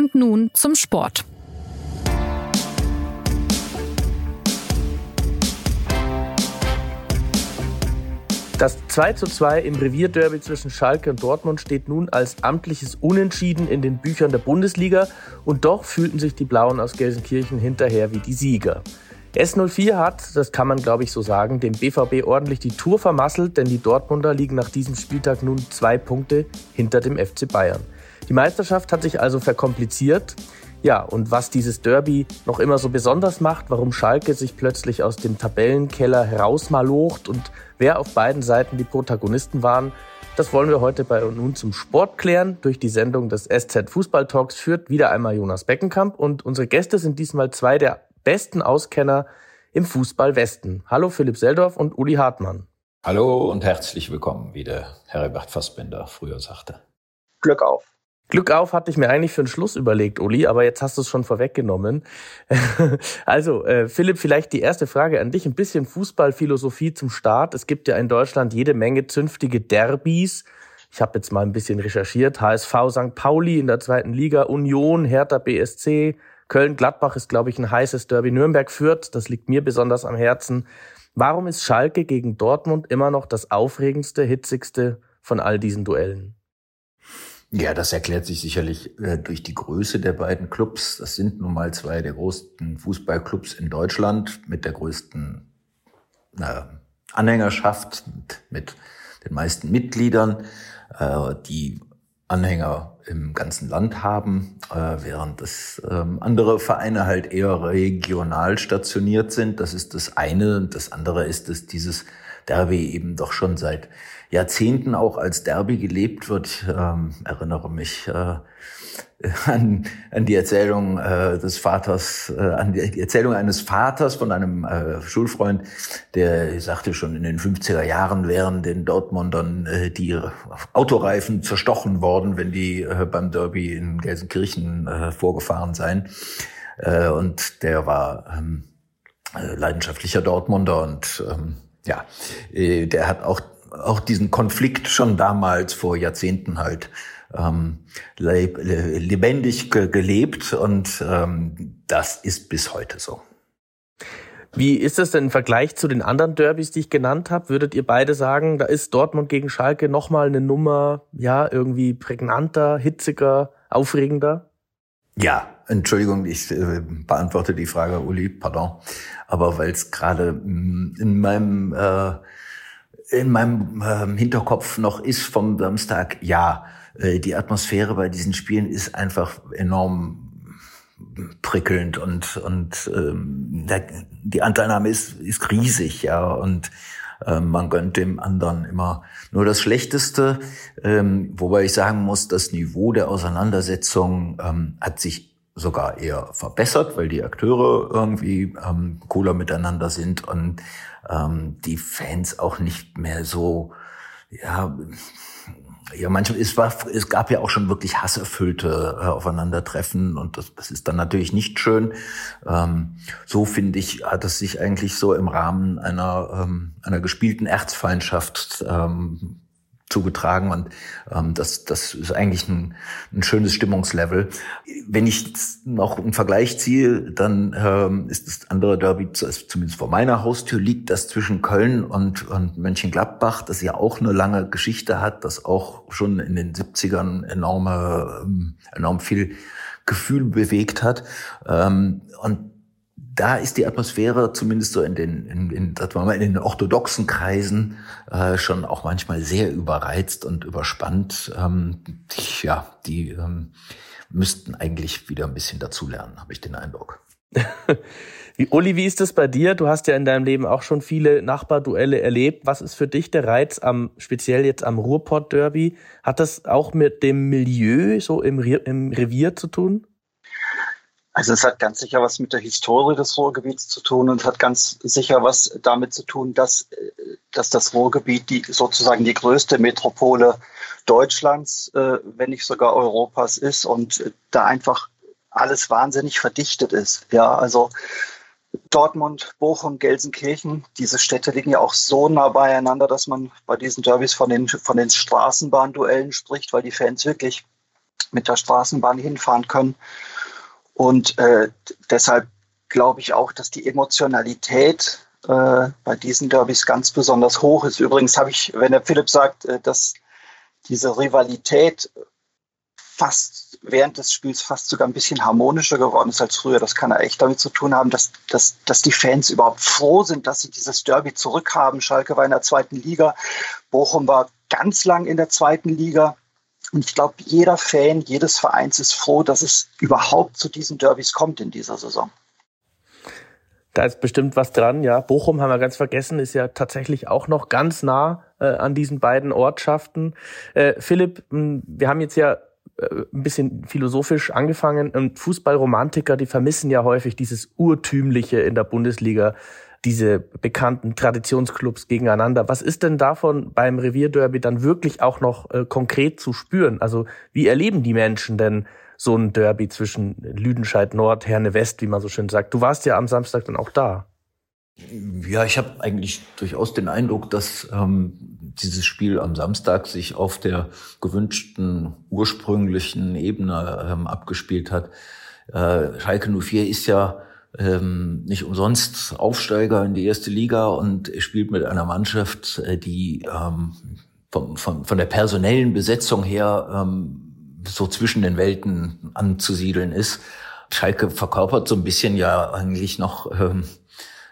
Und nun zum Sport. Das 2 zu 2 im Revierderby zwischen Schalke und Dortmund steht nun als amtliches Unentschieden in den Büchern der Bundesliga und doch fühlten sich die Blauen aus Gelsenkirchen hinterher wie die Sieger. S04 hat, das kann man glaube ich so sagen, dem BVB ordentlich die Tour vermasselt, denn die Dortmunder liegen nach diesem Spieltag nun zwei Punkte hinter dem FC Bayern. Die Meisterschaft hat sich also verkompliziert. Ja, und was dieses Derby noch immer so besonders macht, warum Schalke sich plötzlich aus dem Tabellenkeller herausmalocht und wer auf beiden Seiten die Protagonisten waren, das wollen wir heute bei nun zum Sport klären. Durch die Sendung des SZ Fußball Talks führt wieder einmal Jonas Beckenkamp und unsere Gäste sind diesmal zwei der besten Auskenner im Fußball Westen. Hallo Philipp Seldorf und Uli Hartmann. Hallo und herzlich willkommen, wie der Herbert Fassbender früher sagte. Glück auf. Glück auf hatte ich mir eigentlich für den Schluss überlegt, Uli, aber jetzt hast du es schon vorweggenommen. also, äh, Philipp, vielleicht die erste Frage an dich. Ein bisschen Fußballphilosophie zum Start. Es gibt ja in Deutschland jede Menge zünftige Derbys. Ich habe jetzt mal ein bisschen recherchiert. HSV St. Pauli in der zweiten Liga, Union, Hertha BSC, Köln-Gladbach ist, glaube ich, ein heißes Derby. Nürnberg führt, das liegt mir besonders am Herzen. Warum ist Schalke gegen Dortmund immer noch das aufregendste, hitzigste von all diesen Duellen? Ja, das erklärt sich sicherlich äh, durch die Größe der beiden Clubs. Das sind nun mal zwei der größten Fußballclubs in Deutschland mit der größten äh, Anhängerschaft, mit, mit, den meisten Mitgliedern. Äh, die Anhänger im ganzen Land haben, äh, während das ähm, andere Vereine halt eher regional stationiert sind. Das ist das eine. Und das andere ist, dass dieses Derby eben doch schon seit Jahrzehnten auch als Derby gelebt wird. Ähm, erinnere mich äh, an, an die Erzählung äh, des Vaters, äh, an die, die Erzählung eines Vaters von einem äh, Schulfreund, der sagte schon in den 50er Jahren wären den Dortmundern äh, die Autoreifen zerstochen worden, wenn die äh, beim Derby in Gelsenkirchen äh, vorgefahren seien. Äh, und der war ähm, äh, leidenschaftlicher Dortmunder und ähm, ja, äh, der hat auch auch diesen Konflikt schon damals vor Jahrzehnten halt ähm, lebendig gelebt und ähm, das ist bis heute so. Wie ist es denn im Vergleich zu den anderen Derbys, die ich genannt habe? Würdet ihr beide sagen, da ist Dortmund gegen Schalke nochmal eine Nummer, ja, irgendwie prägnanter, hitziger, aufregender? Ja, Entschuldigung, ich äh, beantworte die Frage, Uli, pardon. Aber weil es gerade mm, in meinem äh, in meinem äh, Hinterkopf noch ist vom Samstag, ja, äh, die Atmosphäre bei diesen Spielen ist einfach enorm prickelnd und und ähm, der, die Anteilnahme ist ist riesig, ja und ähm, man gönnt dem anderen immer nur das Schlechteste, ähm, wobei ich sagen muss, das Niveau der Auseinandersetzung ähm, hat sich sogar eher verbessert, weil die Akteure irgendwie ähm, cooler miteinander sind und ähm, die Fans auch nicht mehr so, ja, ja, manchmal, es war, es gab ja auch schon wirklich hasserfüllte äh, Aufeinandertreffen und das, das ist dann natürlich nicht schön. Ähm, so finde ich, hat es sich eigentlich so im Rahmen einer, ähm, einer gespielten Erzfeindschaft ähm, zugetragen und ähm, das, das ist eigentlich ein, ein schönes Stimmungslevel. Wenn ich noch einen Vergleich ziehe, dann ähm, ist das andere Derby, zumindest vor meiner Haustür liegt, das zwischen Köln und, und Mönchengladbach, das ja auch eine lange Geschichte hat, das auch schon in den 70ern enorme, ähm, enorm viel Gefühl bewegt hat. Ähm, und da ist die Atmosphäre zumindest so in den, in, in, das war mal in den orthodoxen Kreisen äh, schon auch manchmal sehr überreizt und überspannt. Ähm, ja, die ähm, müssten eigentlich wieder ein bisschen dazulernen, habe ich den Eindruck. wie, Uli, wie ist das bei dir? Du hast ja in deinem Leben auch schon viele Nachbarduelle erlebt. Was ist für dich der Reiz am, speziell jetzt am Ruhrpott-Derby? Hat das auch mit dem Milieu so im, im Revier zu tun? Also es hat ganz sicher was mit der Historie des Ruhrgebiets zu tun und hat ganz sicher was damit zu tun, dass, dass das Ruhrgebiet die, sozusagen die größte Metropole Deutschlands, äh, wenn nicht sogar Europas ist und da einfach alles wahnsinnig verdichtet ist. Ja, also Dortmund, Bochum, Gelsenkirchen, diese Städte liegen ja auch so nah beieinander, dass man bei diesen Derbys von den, von den Straßenbahnduellen spricht, weil die Fans wirklich mit der Straßenbahn hinfahren können. Und äh, deshalb glaube ich auch, dass die Emotionalität äh, bei diesen Derbys ganz besonders hoch ist. Übrigens habe ich, wenn der Philipp sagt, äh, dass diese Rivalität fast während des Spiels fast sogar ein bisschen harmonischer geworden ist als früher. Das kann ja echt damit zu tun haben, dass, dass, dass die Fans überhaupt froh sind, dass sie dieses Derby zurückhaben. Schalke war in der zweiten Liga, Bochum war ganz lang in der zweiten Liga. Und ich glaube, jeder Fan jedes Vereins ist froh, dass es überhaupt zu diesen Derbys kommt in dieser Saison. Da ist bestimmt was dran, ja. Bochum haben wir ganz vergessen, ist ja tatsächlich auch noch ganz nah äh, an diesen beiden Ortschaften. Äh, Philipp, wir haben jetzt ja äh, ein bisschen philosophisch angefangen. Und Fußballromantiker, die vermissen ja häufig dieses Urtümliche in der Bundesliga, diese bekannten Traditionsclubs gegeneinander. Was ist denn davon beim Revierderby dann wirklich auch noch äh, konkret zu spüren? Also wie erleben die Menschen denn so ein Derby zwischen Lüdenscheid Nord, Herne West, wie man so schön sagt? Du warst ja am Samstag dann auch da. Ja, ich habe eigentlich durchaus den Eindruck, dass ähm, dieses Spiel am Samstag sich auf der gewünschten ursprünglichen Ebene ähm, abgespielt hat. Äh, Schalke 04 ist ja ähm, nicht umsonst Aufsteiger in die erste Liga und spielt mit einer Mannschaft, äh, die ähm, von, von, von der personellen Besetzung her ähm, so zwischen den Welten anzusiedeln ist. Schalke verkörpert so ein bisschen ja eigentlich noch ähm,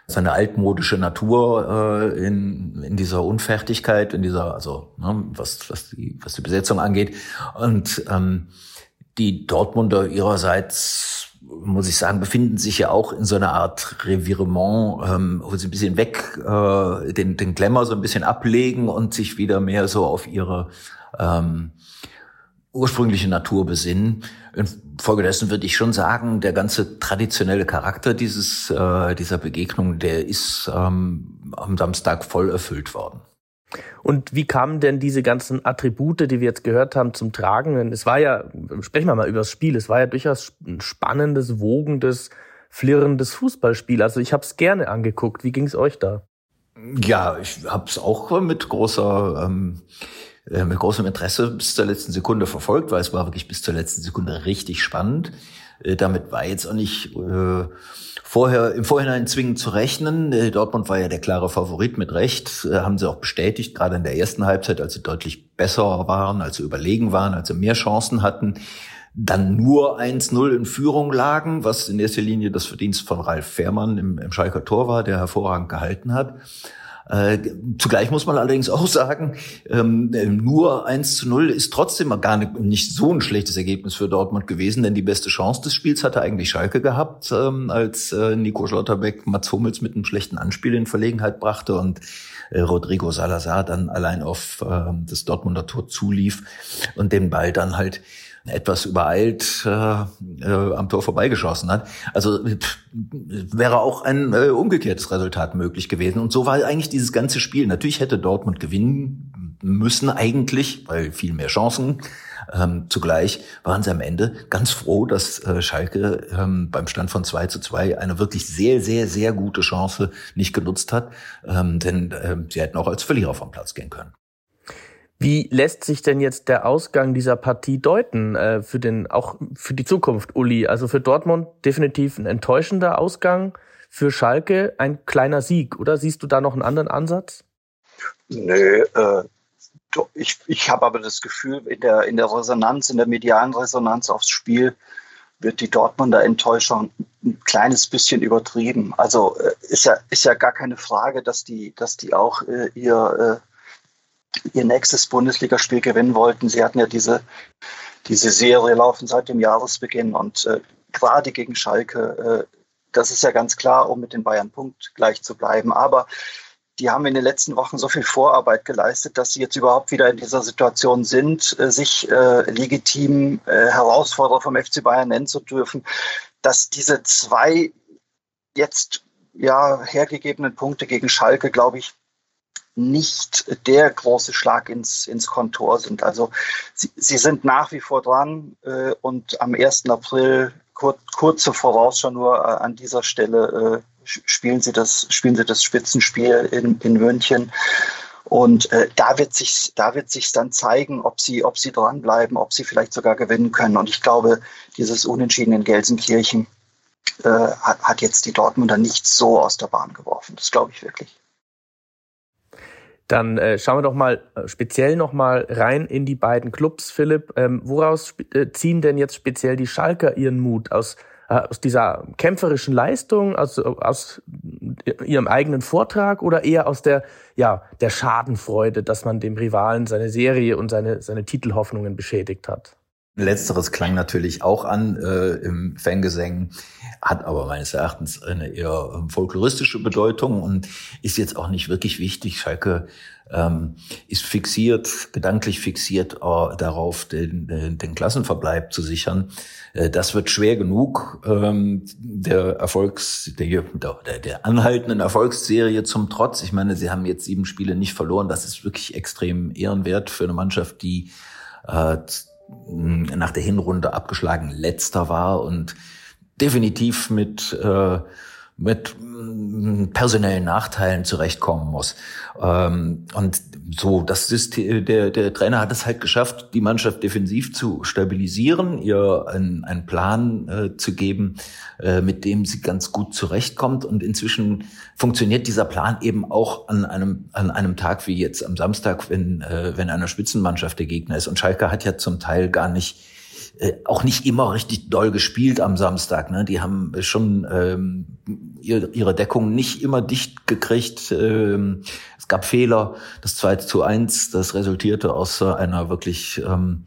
seine altmodische Natur äh, in, in dieser Unfertigkeit, in dieser, also ne, was, was, die, was die Besetzung angeht. Und die Dortmunder ihrerseits, muss ich sagen, befinden sich ja auch in so einer Art Revirement, ähm, wo sie ein bisschen weg, äh, den, den Glamour so ein bisschen ablegen und sich wieder mehr so auf ihre ähm, ursprüngliche Natur besinnen. Infolgedessen würde ich schon sagen, der ganze traditionelle Charakter dieses, äh, dieser Begegnung, der ist ähm, am Samstag voll erfüllt worden. Und wie kamen denn diese ganzen Attribute, die wir jetzt gehört haben, zum Tragen? Es war ja, sprechen wir mal über das Spiel, es war ja durchaus ein spannendes, wogendes, flirrendes Fußballspiel. Also ich habe es gerne angeguckt. Wie ging es euch da? Ja, ich habe es auch mit großer ähm, äh, mit großem Interesse bis zur letzten Sekunde verfolgt, weil es war wirklich bis zur letzten Sekunde richtig spannend. Äh, damit war jetzt auch nicht äh, vorher im Vorhinein zwingend zu rechnen. Äh, Dortmund war ja der klare Favorit mit Recht, äh, haben sie auch bestätigt, gerade in der ersten Halbzeit, als sie deutlich besser waren, als sie überlegen waren, als sie mehr Chancen hatten dann nur 1-0 in Führung lagen, was in erster Linie das Verdienst von Ralf Fährmann im, im Schalker Tor war, der hervorragend gehalten hat. Äh, zugleich muss man allerdings auch sagen, ähm, nur 1 zu 0 ist trotzdem gar nicht, so ein schlechtes Ergebnis für Dortmund gewesen, denn die beste Chance des Spiels hatte eigentlich Schalke gehabt, ähm, als äh, Nico Schlotterbeck Mats Hummels mit einem schlechten Anspiel in Verlegenheit brachte und äh, Rodrigo Salazar dann allein auf äh, das Dortmunder Tor zulief und den Ball dann halt etwas übereilt äh, äh, am Tor vorbeigeschossen hat. Also pff, wäre auch ein äh, umgekehrtes Resultat möglich gewesen. Und so war eigentlich dieses ganze Spiel. Natürlich hätte Dortmund gewinnen müssen eigentlich, weil viel mehr Chancen. Ähm, zugleich waren sie am Ende ganz froh, dass äh, Schalke ähm, beim Stand von 2 zu 2 eine wirklich sehr, sehr, sehr gute Chance nicht genutzt hat. Ähm, denn äh, sie hätten auch als Verlierer vom Platz gehen können. Wie lässt sich denn jetzt der Ausgang dieser Partie deuten äh, für den auch für die Zukunft, Uli? Also für Dortmund definitiv ein enttäuschender Ausgang, für Schalke ein kleiner Sieg, oder siehst du da noch einen anderen Ansatz? Nö, äh, ich, ich habe aber das Gefühl, in der, in der Resonanz, in der medialen Resonanz aufs Spiel wird die Dortmunder Enttäuschung ein kleines bisschen übertrieben. Also äh, ist ja, ist ja gar keine Frage, dass die, dass die auch äh, ihr äh, ihr nächstes Bundesligaspiel gewinnen wollten. Sie hatten ja diese, diese Serie laufen seit dem Jahresbeginn und äh, gerade gegen Schalke, äh, das ist ja ganz klar, um mit den Bayern Punkt gleich zu bleiben. Aber die haben in den letzten Wochen so viel Vorarbeit geleistet, dass sie jetzt überhaupt wieder in dieser Situation sind, äh, sich äh, legitim äh, Herausforderer vom FC Bayern nennen zu dürfen, dass diese zwei jetzt ja hergegebenen Punkte gegen Schalke, glaube ich, nicht der große Schlag ins, ins Kontor sind. Also sie, sie sind nach wie vor dran äh, und am 1. April, kur, kurze Vorausschau nur äh, an dieser Stelle, äh, spielen, sie das, spielen sie das Spitzenspiel in, in München. Und äh, da wird sich da dann zeigen, ob sie ob sie dranbleiben, ob sie vielleicht sogar gewinnen können. Und ich glaube, dieses Unentschieden in Gelsenkirchen äh, hat, hat jetzt die Dortmunder nicht so aus der Bahn geworfen. Das glaube ich wirklich. Dann äh, schauen wir doch mal äh, speziell noch mal rein in die beiden Clubs, Philipp. Ähm, woraus äh, ziehen denn jetzt speziell die Schalker ihren Mut aus äh, aus dieser kämpferischen Leistung, aus, aus ihrem eigenen Vortrag oder eher aus der ja der Schadenfreude, dass man dem Rivalen seine Serie und seine seine Titelhoffnungen beschädigt hat? Letzteres klang natürlich auch an äh, im Fangesängen, hat aber meines Erachtens eine eher ähm, folkloristische Bedeutung und ist jetzt auch nicht wirklich wichtig. Schalke ähm, ist fixiert, gedanklich fixiert äh, darauf, den, den, Klassenverbleib zu sichern. Äh, das wird schwer genug, ähm, der Erfolgs, der, der, der anhaltenden Erfolgsserie zum Trotz. Ich meine, sie haben jetzt sieben Spiele nicht verloren. Das ist wirklich extrem ehrenwert für eine Mannschaft, die äh, nach der Hinrunde abgeschlagen letzter war und definitiv mit äh, mit mm, personellen Nachteilen zurechtkommen muss. Ähm, und so, das System, der, der Trainer hat es halt geschafft, die Mannschaft defensiv zu stabilisieren, ihr einen, einen Plan äh, zu geben, äh, mit dem sie ganz gut zurechtkommt. Und inzwischen funktioniert dieser Plan eben auch an einem, an einem Tag wie jetzt am Samstag, wenn, äh, wenn einer Spitzenmannschaft der Gegner ist. Und Schalke hat ja zum Teil gar nicht äh, auch nicht immer richtig doll gespielt am Samstag. Ne? Die haben schon ähm, ihre, ihre Deckung nicht immer dicht gekriegt. Ähm, es gab Fehler. Das 2 zu 1, das resultierte aus einer wirklich ähm,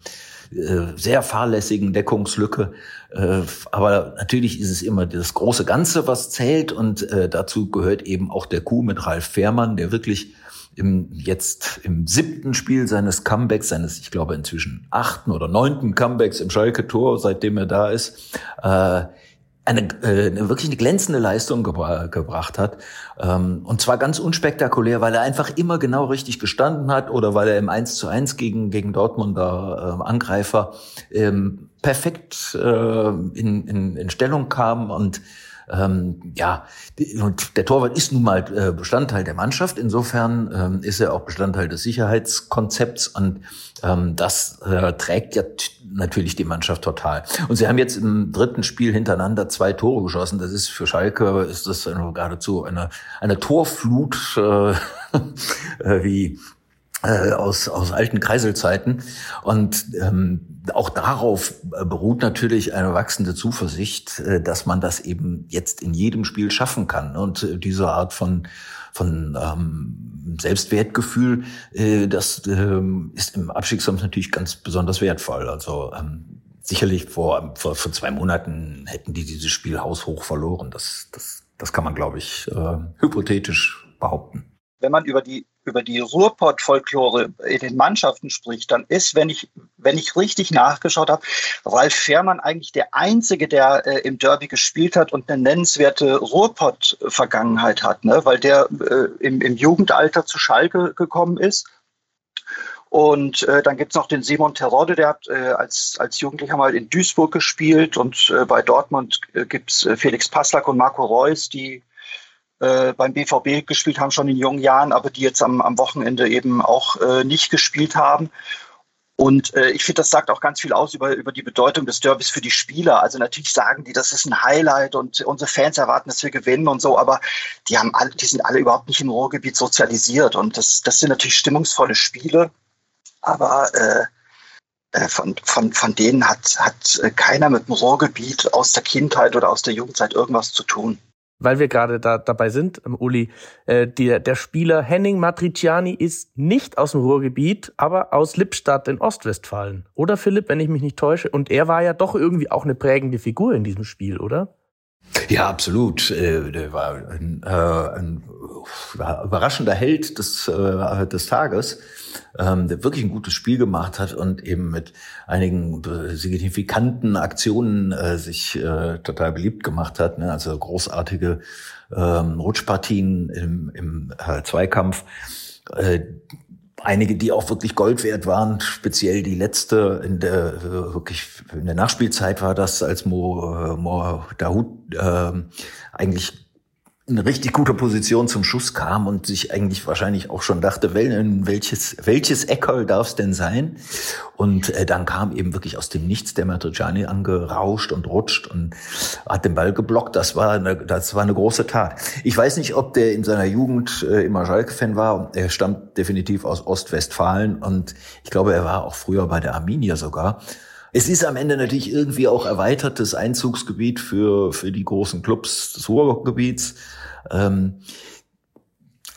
äh, sehr fahrlässigen Deckungslücke. Äh, aber natürlich ist es immer das große Ganze, was zählt. Und äh, dazu gehört eben auch der Coup mit Ralf Fährmann, der wirklich im, jetzt im siebten Spiel seines Comebacks, seines, ich glaube inzwischen achten oder neunten Comebacks im Schalke-Tor, seitdem er da ist, äh, eine, äh, wirklich eine glänzende Leistung gebra gebracht hat. Ähm, und zwar ganz unspektakulär, weil er einfach immer genau richtig gestanden hat oder weil er im 1 zu 1 gegen, gegen Dortmunder äh, Angreifer ähm, perfekt äh, in, in, in Stellung kam und ähm, ja, und der Torwart ist nun mal äh, Bestandteil der Mannschaft. Insofern ähm, ist er auch Bestandteil des Sicherheitskonzepts und ähm, das äh, trägt ja natürlich die Mannschaft total. Und sie haben jetzt im dritten Spiel hintereinander zwei Tore geschossen. Das ist für Schalke ist das geradezu eine eine Torflut äh, äh wie äh, aus, aus alten Kreiselzeiten. Und ähm, auch darauf beruht natürlich eine wachsende Zuversicht, äh, dass man das eben jetzt in jedem Spiel schaffen kann. Und äh, diese Art von, von ähm, Selbstwertgefühl, äh, das äh, ist im Abstiegskampf natürlich ganz besonders wertvoll. Also ähm, sicherlich vor, vor, vor zwei Monaten hätten die dieses Spiel haushoch verloren. Das, das, das kann man, glaube ich, äh, hypothetisch behaupten wenn man über die über die Ruhrpott-Folklore in den Mannschaften spricht, dann ist, wenn ich, wenn ich richtig nachgeschaut habe, Ralf Fährmann eigentlich der Einzige, der äh, im Derby gespielt hat und eine nennenswerte Ruhrpott-Vergangenheit hat, ne? weil der äh, im, im Jugendalter zu Schalke gekommen ist. Und äh, dann gibt's noch den Simon Terodde, der hat äh, als, als Jugendlicher mal in Duisburg gespielt und äh, bei Dortmund äh, gibt's äh, Felix Passlack und Marco Reus, die äh, beim BVB gespielt haben, schon in jungen Jahren, aber die jetzt am, am Wochenende eben auch äh, nicht gespielt haben. Und äh, ich finde, das sagt auch ganz viel aus über, über die Bedeutung des Derbys für die Spieler. Also natürlich sagen die, das ist ein Highlight und unsere Fans erwarten, dass wir gewinnen und so, aber die haben alle, die sind alle überhaupt nicht im Ruhrgebiet sozialisiert. Und das, das sind natürlich stimmungsvolle Spiele, aber äh, äh von, von, von denen hat, hat keiner mit dem Ruhrgebiet aus der Kindheit oder aus der Jugendzeit irgendwas zu tun weil wir gerade da dabei sind, ähm, Uli, äh, der, der Spieler Henning Matriciani ist nicht aus dem Ruhrgebiet, aber aus Lippstadt in Ostwestfalen. Oder Philipp, wenn ich mich nicht täusche? Und er war ja doch irgendwie auch eine prägende Figur in diesem Spiel, oder? Ja, absolut. Äh, der war ein, äh, ein überraschender Held des, äh, des Tages, ähm, der wirklich ein gutes Spiel gemacht hat und eben mit einigen signifikanten Aktionen sich total beliebt gemacht hat. Ne? Also großartige ähm, Rutschpartien im, im Zweikampf einige, die auch wirklich Gold wert waren, speziell die letzte in der äh, wirklich in der Nachspielzeit war das, als Mo, äh, Mo Dahoud äh, eigentlich in richtig guter Position zum Schuss kam und sich eigentlich wahrscheinlich auch schon dachte, welches, welches Eckerl darf es denn sein? Und äh, dann kam eben wirklich aus dem Nichts der Matriciani angerauscht und rutscht und hat den Ball geblockt. Das war eine, das war eine große Tat. Ich weiß nicht, ob der in seiner Jugend äh, immer Schalke-Fan war. Er stammt definitiv aus Ostwestfalen und ich glaube, er war auch früher bei der Arminia sogar. Es ist am Ende natürlich irgendwie auch erweitertes Einzugsgebiet für, für die großen Clubs des Ruhrgebiets. Ähm,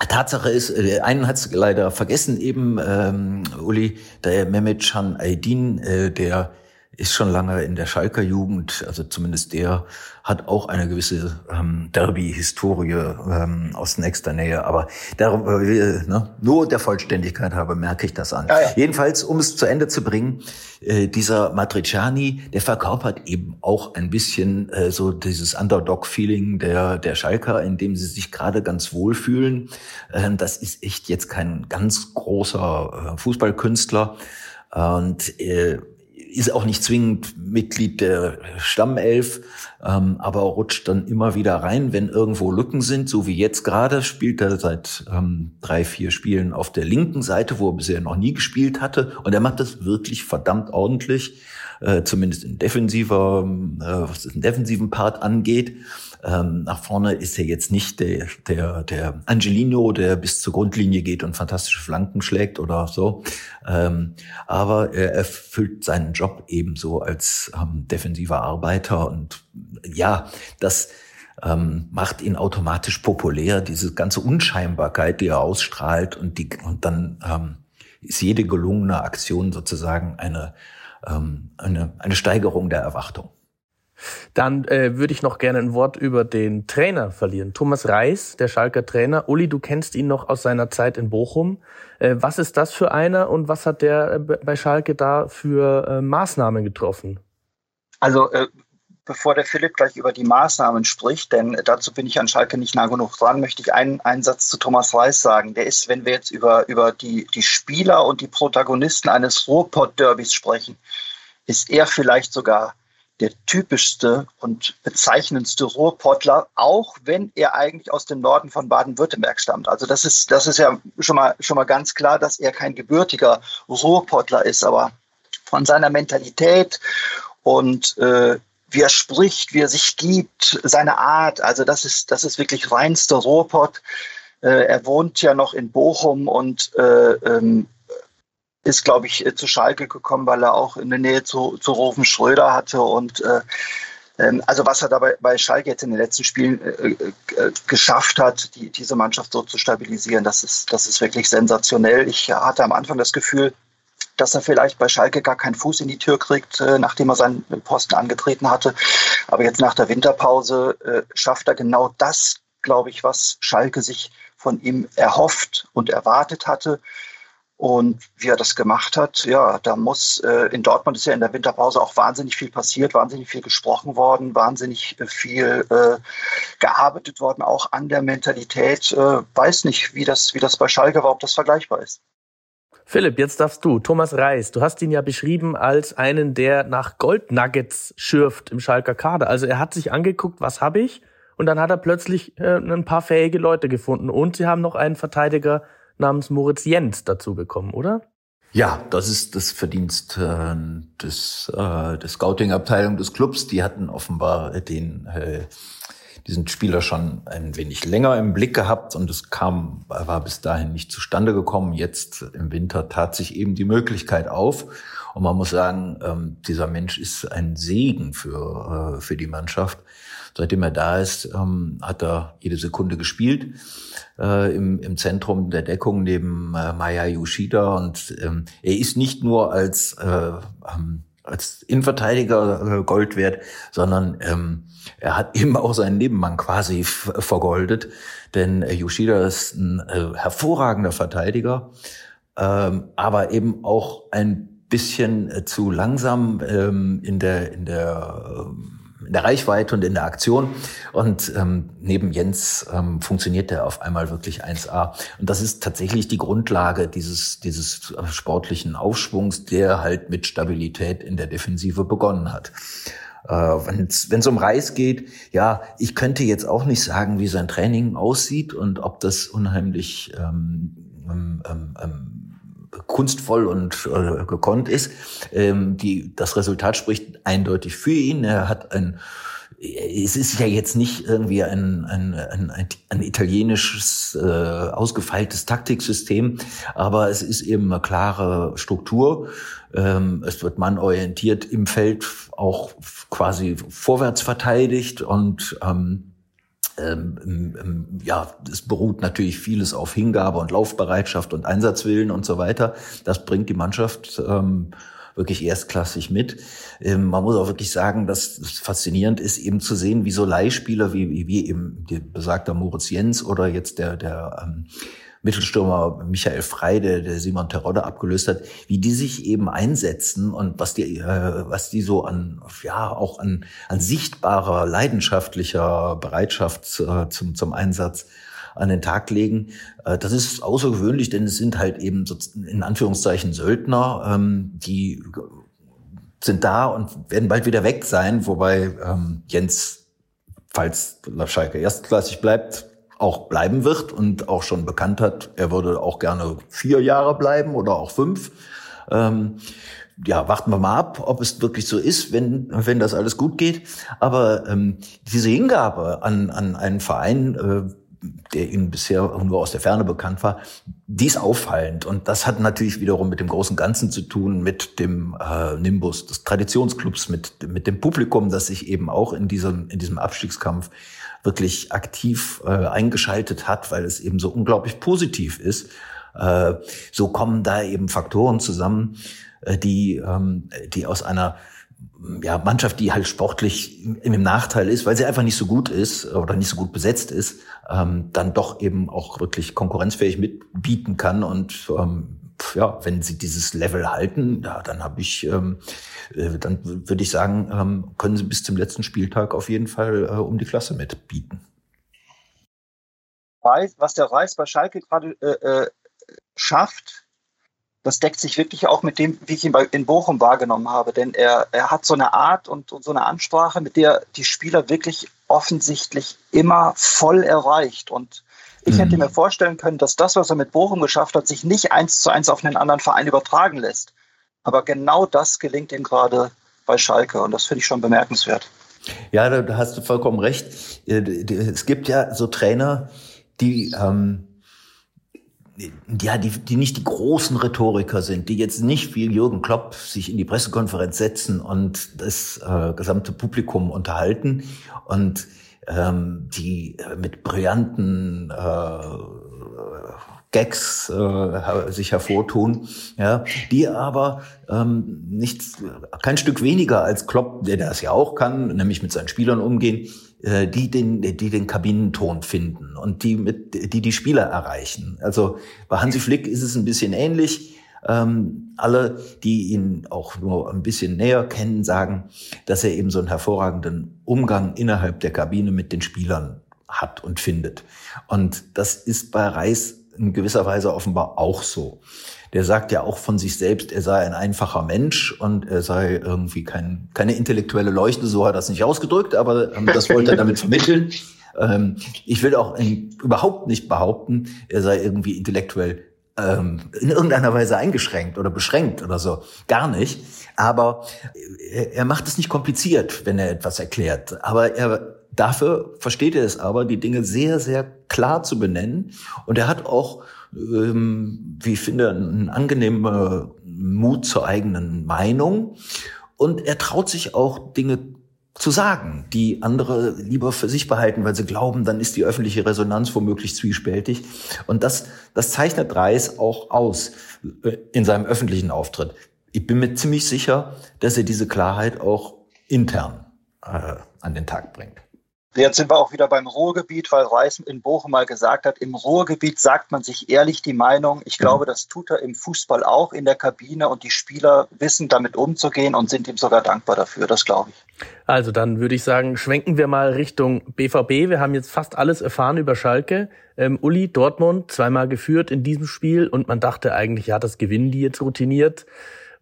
Tatsache ist, äh, einen hat es leider vergessen eben, ähm, Uli, der Mehmet Can Aydin, äh, der ist schon lange in der Schalker Jugend, also zumindest der hat auch eine gewisse ähm, Derby-Historie ähm, aus nächster Nähe. Aber darüber, äh, ne, nur der Vollständigkeit habe, merke ich das an. Ja, ja. Jedenfalls, um es zu Ende zu bringen, äh, dieser Matriciani, der verkörpert eben auch ein bisschen äh, so dieses Underdog-Feeling der, der Schalker, in dem sie sich gerade ganz wohlfühlen. Äh, das ist echt jetzt kein ganz großer äh, Fußballkünstler. Und äh, ist auch nicht zwingend Mitglied der Stammelf, ähm, aber rutscht dann immer wieder rein, wenn irgendwo Lücken sind, so wie jetzt gerade, spielt er seit ähm, drei, vier Spielen auf der linken Seite, wo er bisher noch nie gespielt hatte. Und er macht das wirklich verdammt ordentlich, äh, zumindest in defensiver, äh, was den defensiven Part angeht. Ähm, nach vorne ist er jetzt nicht der, der, der Angelino, der bis zur Grundlinie geht und fantastische Flanken schlägt oder so. Ähm, aber er erfüllt seinen Job ebenso als ähm, defensiver Arbeiter und ja, das ähm, macht ihn automatisch populär, diese ganze Unscheinbarkeit, die er ausstrahlt und die, und dann ähm, ist jede gelungene Aktion sozusagen eine, ähm, eine, eine Steigerung der Erwartung. Dann äh, würde ich noch gerne ein Wort über den Trainer verlieren. Thomas Reis, der Schalker Trainer. Uli, du kennst ihn noch aus seiner Zeit in Bochum. Äh, was ist das für einer und was hat der äh, bei Schalke da für äh, Maßnahmen getroffen? Also äh, bevor der Philipp gleich über die Maßnahmen spricht, denn dazu bin ich an Schalke nicht nah genug dran, möchte ich einen, einen Satz zu Thomas Reis sagen. Der ist, wenn wir jetzt über, über die, die Spieler und die Protagonisten eines Ruhrpott-Derbys sprechen, ist er vielleicht sogar der typischste und bezeichnendste Ruhrpottler, auch wenn er eigentlich aus dem Norden von Baden-Württemberg stammt. Also das ist, das ist ja schon mal, schon mal ganz klar, dass er kein gebürtiger Ruhrpottler ist, aber von seiner Mentalität und äh, wie er spricht, wie er sich gibt, seine Art, also das ist, das ist wirklich reinster Ruhrpott. Äh, er wohnt ja noch in Bochum und äh, ähm, ist, glaube ich, äh, zu Schalke gekommen, weil er auch in der Nähe zu, zu Rufen Schröder hatte. Und äh, ähm, also was er dabei bei Schalke jetzt in den letzten Spielen äh, äh, geschafft hat, die, diese Mannschaft so zu stabilisieren, das ist, das ist wirklich sensationell. Ich hatte am Anfang das Gefühl, dass er vielleicht bei Schalke gar keinen Fuß in die Tür kriegt, äh, nachdem er seinen Posten angetreten hatte. Aber jetzt nach der Winterpause äh, schafft er genau das, glaube ich, was Schalke sich von ihm erhofft und erwartet hatte. Und wie er das gemacht hat, ja, da muss, äh, in Dortmund ist ja in der Winterpause auch wahnsinnig viel passiert, wahnsinnig viel gesprochen worden, wahnsinnig äh, viel äh, gearbeitet worden, auch an der Mentalität. Äh, weiß nicht, wie das, wie das bei Schalke war, ob das vergleichbar ist. Philipp, jetzt darfst du. Thomas Reis, du hast ihn ja beschrieben als einen, der nach Goldnuggets schürft im Schalker Kader. Also er hat sich angeguckt, was habe ich? Und dann hat er plötzlich äh, ein paar fähige Leute gefunden. Und sie haben noch einen Verteidiger namens Moritz Jens dazu bekommen, oder? Ja, das ist das Verdienst äh, des, äh, der Scouting-Abteilung des Clubs. Die hatten offenbar den äh, diesen Spieler schon ein wenig länger im Blick gehabt und es kam, war bis dahin nicht zustande gekommen. Jetzt im Winter tat sich eben die Möglichkeit auf. Und man muss sagen, ähm, dieser Mensch ist ein Segen für, äh, für die Mannschaft. Seitdem er da ist, ähm, hat er jede Sekunde gespielt äh, im, im Zentrum der Deckung neben äh, Maya Yoshida. Und ähm, er ist nicht nur als, äh, ähm, als Innenverteidiger äh, Gold wert, sondern ähm, er hat eben auch seinen Nebenmann quasi vergoldet. Denn äh, Yoshida ist ein äh, hervorragender Verteidiger, ähm, aber eben auch ein bisschen äh, zu langsam ähm, in der in der ähm, in der Reichweite und in der Aktion. Und ähm, neben Jens ähm, funktioniert der auf einmal wirklich 1A. Und das ist tatsächlich die Grundlage dieses, dieses sportlichen Aufschwungs, der halt mit Stabilität in der Defensive begonnen hat. Äh, wenn es um Reis geht, ja, ich könnte jetzt auch nicht sagen, wie sein Training aussieht und ob das unheimlich ähm, ähm, ähm, ähm kunstvoll und äh, gekonnt ist. Ähm, die, das Resultat spricht eindeutig für ihn. Er hat ein es ist ja jetzt nicht irgendwie ein, ein, ein, ein italienisches, äh, ausgefeiltes Taktiksystem, aber es ist eben eine klare Struktur. Ähm, es wird mannorientiert im Feld auch quasi vorwärts verteidigt und ähm, ähm, ja, es beruht natürlich vieles auf Hingabe und Laufbereitschaft und Einsatzwillen und so weiter. Das bringt die Mannschaft ähm, wirklich erstklassig mit. Ähm, man muss auch wirklich sagen, dass es faszinierend ist, eben zu sehen, wie so Leihspieler wie, wie, wie eben besagter Moritz Jens oder jetzt der, der ähm, Mittelstürmer Michael Frey, der, der Simon Terodde abgelöst hat, wie die sich eben einsetzen und was die, äh, was die so an, ja, auch an, an sichtbarer, leidenschaftlicher Bereitschaft äh, zum, zum Einsatz an den Tag legen. Äh, das ist außergewöhnlich, denn es sind halt eben so in Anführungszeichen Söldner, ähm, die sind da und werden bald wieder weg sein, wobei ähm, Jens, falls Schalke erstklassig bleibt, auch bleiben wird und auch schon bekannt hat, er würde auch gerne vier Jahre bleiben oder auch fünf. Ähm, ja, warten wir mal ab, ob es wirklich so ist, wenn, wenn das alles gut geht. Aber ähm, diese Hingabe an, an einen Verein, äh, der ihnen bisher nur aus der Ferne bekannt war, die ist auffallend. Und das hat natürlich wiederum mit dem großen Ganzen zu tun, mit dem äh, Nimbus des Traditionsclubs, mit, mit dem Publikum, das sich eben auch in diesem, in diesem Abstiegskampf wirklich aktiv äh, eingeschaltet hat, weil es eben so unglaublich positiv ist. Äh, so kommen da eben Faktoren zusammen, äh, die, ähm, die aus einer ja, Mannschaft, die halt sportlich im Nachteil ist, weil sie einfach nicht so gut ist oder nicht so gut besetzt ist, ähm, dann doch eben auch wirklich konkurrenzfähig mitbieten kann. Und ähm, ja, wenn sie dieses Level halten, ja, dann habe ich, ähm, äh, dann würde ich sagen, ähm, können sie bis zum letzten Spieltag auf jeden Fall äh, um die Klasse mitbieten. Was der Reis bei Schalke gerade äh, äh schafft, das deckt sich wirklich auch mit dem, wie ich ihn bei, in Bochum wahrgenommen habe. Denn er, er hat so eine Art und, und so eine Ansprache, mit der die Spieler wirklich offensichtlich immer voll erreicht. Und ich mhm. hätte mir vorstellen können, dass das, was er mit Bochum geschafft hat, sich nicht eins zu eins auf einen anderen Verein übertragen lässt. Aber genau das gelingt ihm gerade bei Schalke. Und das finde ich schon bemerkenswert. Ja, da hast du vollkommen recht. Äh, es gibt ja so Trainer, die ähm, ja, die, die nicht die großen Rhetoriker sind, die jetzt nicht wie Jürgen Klopp sich in die Pressekonferenz setzen und das äh, gesamte Publikum unterhalten und ähm, die mit brillanten äh, Gags äh, sich hervortun, ja, die aber ähm, nichts, kein Stück weniger als Klopp, der das ja auch kann, nämlich mit seinen Spielern umgehen, äh, die den, die den Kabinenton finden und die mit, die die Spieler erreichen. Also bei Hansi Flick ist es ein bisschen ähnlich. Ähm, alle, die ihn auch nur ein bisschen näher kennen, sagen, dass er eben so einen hervorragenden Umgang innerhalb der Kabine mit den Spielern hat und findet. Und das ist bei Reis in gewisser Weise offenbar auch so der sagt ja auch von sich selbst, er sei ein einfacher Mensch und er sei irgendwie kein, keine intellektuelle Leuchte, so hat er das nicht ausgedrückt, aber ähm, das wollte er damit vermitteln. Ähm, ich will auch überhaupt nicht behaupten, er sei irgendwie intellektuell ähm, in irgendeiner Weise eingeschränkt oder beschränkt oder so. Gar nicht. Aber er, er macht es nicht kompliziert, wenn er etwas erklärt. Aber er dafür versteht er es aber, die Dinge sehr, sehr klar zu benennen. Und er hat auch ähm, wie ich finde, einen angenehmen Mut zur eigenen Meinung. Und er traut sich auch Dinge zu sagen, die andere lieber für sich behalten, weil sie glauben, dann ist die öffentliche Resonanz womöglich zwiespältig. Und das, das zeichnet Reis auch aus äh, in seinem öffentlichen Auftritt. Ich bin mir ziemlich sicher, dass er diese Klarheit auch intern äh, an den Tag bringt. Jetzt sind wir auch wieder beim Ruhrgebiet, weil Reis in Bochum mal gesagt hat, im Ruhrgebiet sagt man sich ehrlich die Meinung. Ich glaube, das tut er im Fußball auch in der Kabine und die Spieler wissen damit umzugehen und sind ihm sogar dankbar dafür. Das glaube ich. Also dann würde ich sagen, schwenken wir mal Richtung BVB. Wir haben jetzt fast alles erfahren über Schalke. Ähm, Uli, Dortmund, zweimal geführt in diesem Spiel und man dachte eigentlich, ja, das gewinnen die jetzt routiniert.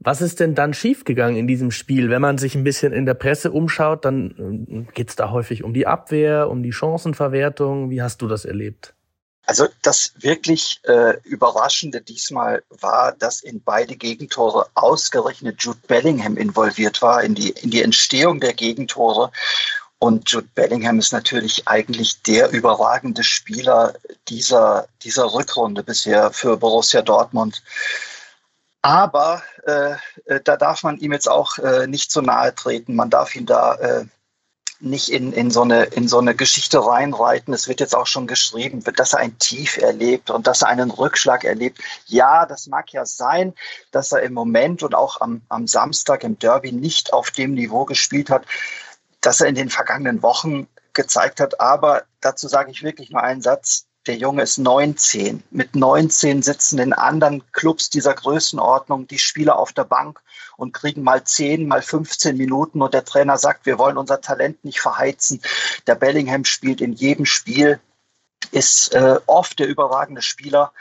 Was ist denn dann schiefgegangen in diesem Spiel? Wenn man sich ein bisschen in der Presse umschaut, dann äh, geht's da häufig um die Abwehr, um die Chancenverwertung. Wie hast du das erlebt? Also das wirklich äh, Überraschende diesmal war, dass in beide Gegentore ausgerechnet Jude Bellingham involviert war, in die, in die Entstehung der Gegentore. Und Jude Bellingham ist natürlich eigentlich der überragende Spieler dieser, dieser Rückrunde bisher für Borussia Dortmund. Aber äh, da darf man ihm jetzt auch äh, nicht zu nahe treten. Man darf ihn da äh, nicht in, in, so eine, in so eine Geschichte reinreiten. Es wird jetzt auch schon geschrieben, dass er ein Tief erlebt und dass er einen Rückschlag erlebt. Ja, das mag ja sein, dass er im Moment und auch am, am Samstag im Derby nicht auf dem Niveau gespielt hat, dass er in den vergangenen Wochen gezeigt hat. Aber dazu sage ich wirklich nur einen Satz der Junge ist 19. Mit 19 sitzen in anderen Clubs dieser Größenordnung die Spieler auf der Bank und kriegen mal 10, mal 15 Minuten und der Trainer sagt, wir wollen unser Talent nicht verheizen. Der Bellingham spielt in jedem Spiel, ist äh, oft der überragende Spieler.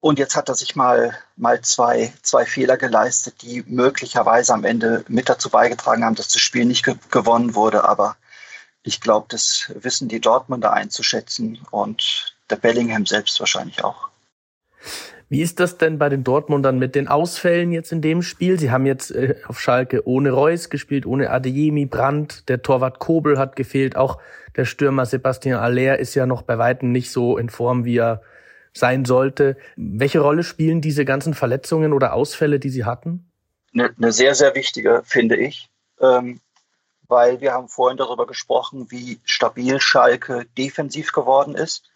Und jetzt hat er sich mal, mal zwei, zwei Fehler geleistet, die möglicherweise am Ende mit dazu beigetragen haben, dass das Spiel nicht ge gewonnen wurde. Aber ich glaube, das wissen die Dortmunder einzuschätzen und der Bellingham selbst wahrscheinlich auch. Wie ist das denn bei den Dortmundern mit den Ausfällen jetzt in dem Spiel? Sie haben jetzt äh, auf Schalke ohne Reus gespielt, ohne Adeyemi, Brandt, der Torwart Kobel hat gefehlt, auch der Stürmer Sebastian Aller ist ja noch bei weitem nicht so in Form, wie er sein sollte. Welche Rolle spielen diese ganzen Verletzungen oder Ausfälle, die Sie hatten? Eine, eine sehr, sehr wichtige, finde ich. Ähm, weil wir haben vorhin darüber gesprochen, wie stabil Schalke defensiv geworden ist.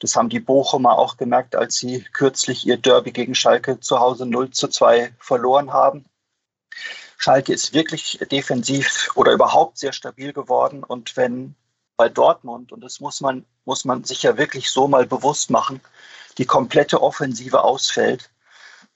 Das haben die Bochumer auch gemerkt, als sie kürzlich ihr Derby gegen Schalke zu Hause 0 zu 2 verloren haben. Schalke ist wirklich defensiv oder überhaupt sehr stabil geworden. Und wenn bei Dortmund, und das muss man, muss man sich ja wirklich so mal bewusst machen, die komplette Offensive ausfällt,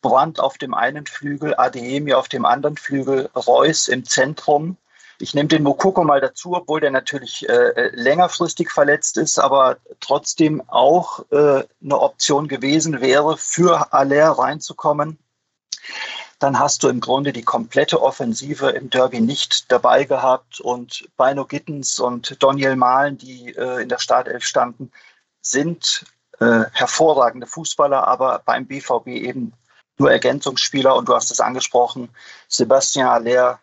Brandt auf dem einen Flügel, Adeyemi auf dem anderen Flügel, Reus im Zentrum, ich nehme den Mokoko mal dazu, obwohl der natürlich äh, längerfristig verletzt ist, aber trotzdem auch äh, eine Option gewesen wäre, für Aller reinzukommen. Dann hast du im Grunde die komplette Offensive im Derby nicht dabei gehabt und Bino Gittens und Daniel Mahlen, die äh, in der Startelf standen, sind äh, hervorragende Fußballer, aber beim BVB eben nur Ergänzungsspieler und du hast es angesprochen, Sebastian Aller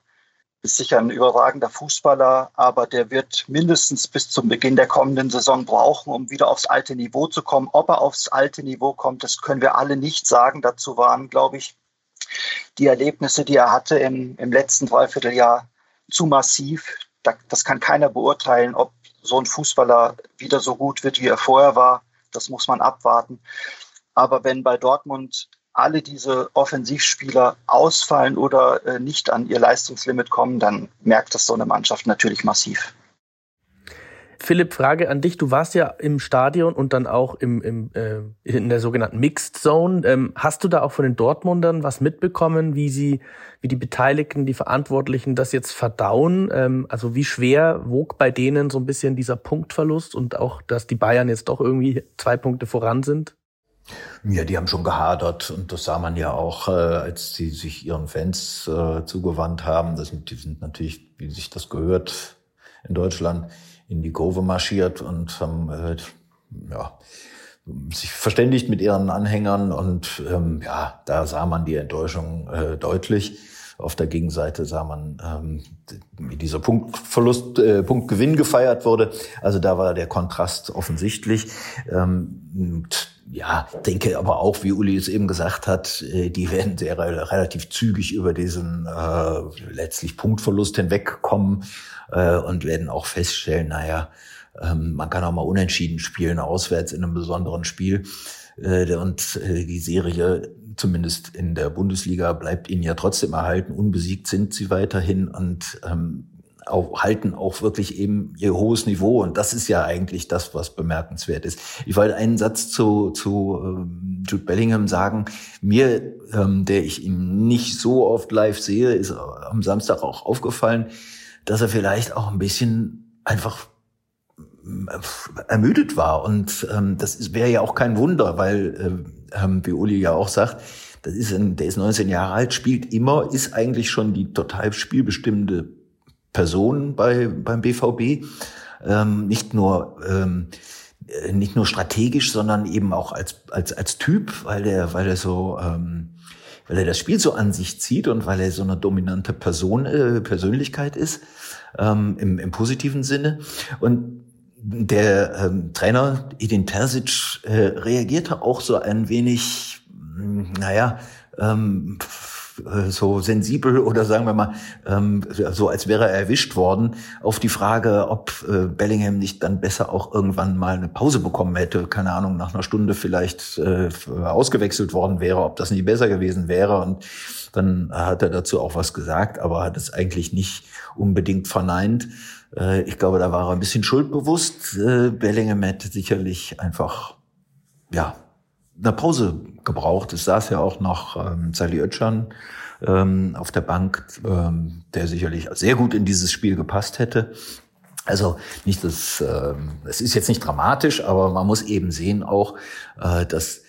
ist sicher ein überragender Fußballer, aber der wird mindestens bis zum Beginn der kommenden Saison brauchen, um wieder aufs alte Niveau zu kommen. Ob er aufs alte Niveau kommt, das können wir alle nicht sagen. Dazu waren, glaube ich, die Erlebnisse, die er hatte im, im letzten Dreivierteljahr zu massiv. Das kann keiner beurteilen, ob so ein Fußballer wieder so gut wird, wie er vorher war. Das muss man abwarten. Aber wenn bei Dortmund alle diese Offensivspieler ausfallen oder äh, nicht an ihr Leistungslimit kommen, dann merkt das so eine Mannschaft natürlich massiv. Philipp, Frage an dich. Du warst ja im Stadion und dann auch im, im, äh, in der sogenannten Mixed Zone. Ähm, hast du da auch von den Dortmundern was mitbekommen, wie sie, wie die Beteiligten, die Verantwortlichen das jetzt verdauen? Ähm, also wie schwer wog bei denen so ein bisschen dieser Punktverlust und auch, dass die Bayern jetzt doch irgendwie zwei Punkte voran sind? Ja, die haben schon gehadert und das sah man ja auch, äh, als sie sich ihren Fans äh, zugewandt haben. Das, die sind natürlich, wie sich das gehört, in Deutschland in die Kurve marschiert und haben äh, ja, sich verständigt mit ihren Anhängern und ähm, ja, da sah man die Enttäuschung äh, deutlich. Auf der Gegenseite sah man, ähm, wie dieser Punktverlust, äh, Punktgewinn gefeiert wurde. Also da war der Kontrast offensichtlich. Ähm, ja, denke aber auch, wie Uli es eben gesagt hat, äh, die werden sehr relativ zügig über diesen äh, letztlich Punktverlust hinwegkommen äh, und werden auch feststellen, naja, ähm, man kann auch mal unentschieden spielen, auswärts in einem besonderen Spiel. Äh, und äh, die Serie, zumindest in der Bundesliga, bleibt ihnen ja trotzdem erhalten. Unbesiegt sind sie weiterhin und ähm, auch, halten auch wirklich eben ihr hohes Niveau. Und das ist ja eigentlich das, was bemerkenswert ist. Ich wollte einen Satz zu, zu ähm, Jude Bellingham sagen. Mir, ähm, der ich ihn nicht so oft live sehe, ist am Samstag auch aufgefallen, dass er vielleicht auch ein bisschen einfach ermüdet war. Und ähm, das wäre ja auch kein Wunder, weil, äh, wie Uli ja auch sagt, das ist ein, der ist 19 Jahre alt, spielt immer, ist eigentlich schon die total spielbestimmende Person bei, beim BVB. Ähm, nicht nur ähm, äh, nicht nur strategisch, sondern eben auch als als als Typ, weil er weil er so ähm, weil er das Spiel so an sich zieht und weil er so eine dominante Person äh, Persönlichkeit ist ähm, im, im positiven Sinne und der ähm, Trainer Edin Terzic äh, reagierte auch so ein wenig, hm, naja, ähm, äh, so sensibel oder sagen wir mal ähm, so, als wäre er erwischt worden auf die Frage, ob äh, Bellingham nicht dann besser auch irgendwann mal eine Pause bekommen hätte, keine Ahnung, nach einer Stunde vielleicht äh, ausgewechselt worden wäre, ob das nicht besser gewesen wäre. Und dann hat er dazu auch was gesagt, aber hat es eigentlich nicht unbedingt verneint. Äh, ich glaube, da war er ein bisschen schuldbewusst. Äh, Bellingham hätte sicherlich einfach, ja, eine Pause gebraucht. Es saß ja auch noch ähm, Sally Oetschan ähm, auf der Bank, ähm, der sicherlich sehr gut in dieses Spiel gepasst hätte. Also nicht das, ähm, es ist jetzt nicht dramatisch, aber man muss eben sehen auch, äh, dass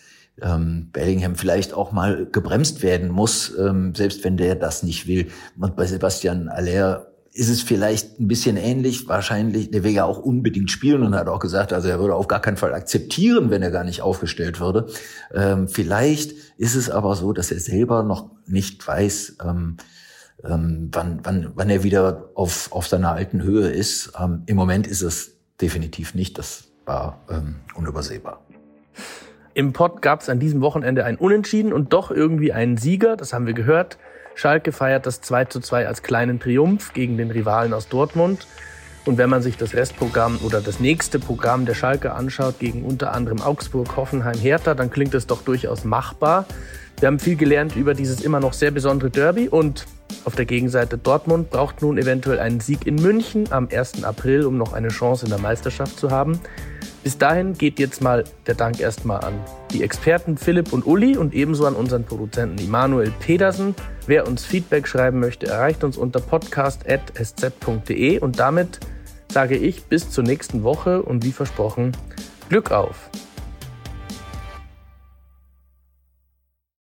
ähm, Bellingham vielleicht auch mal gebremst werden muss, ähm, selbst wenn der das nicht will. Und bei Sebastian Aller ist es vielleicht ein bisschen ähnlich. Wahrscheinlich, der will ja auch unbedingt spielen und hat auch gesagt, also er würde auf gar keinen Fall akzeptieren, wenn er gar nicht aufgestellt würde. Ähm, vielleicht ist es aber so, dass er selber noch nicht weiß, ähm, ähm, wann, wann, wann er wieder auf, auf seiner alten Höhe ist. Ähm, Im Moment ist es definitiv nicht. Das war ähm, unübersehbar. Im Pod gab es an diesem Wochenende ein Unentschieden und doch irgendwie einen Sieger, das haben wir gehört. Schalke feiert das 2 zu 2 als kleinen Triumph gegen den Rivalen aus Dortmund. Und wenn man sich das Restprogramm oder das nächste Programm der Schalke anschaut, gegen unter anderem Augsburg, Hoffenheim, Hertha, dann klingt es doch durchaus machbar. Wir haben viel gelernt über dieses immer noch sehr besondere Derby und auf der Gegenseite Dortmund braucht nun eventuell einen Sieg in München am 1. April, um noch eine Chance in der Meisterschaft zu haben. Bis dahin geht jetzt mal der Dank erstmal an die Experten Philipp und Uli und ebenso an unseren Produzenten Immanuel Pedersen. Wer uns Feedback schreiben möchte, erreicht uns unter podcast.sz.de und damit sage ich bis zur nächsten Woche und wie versprochen, Glück auf!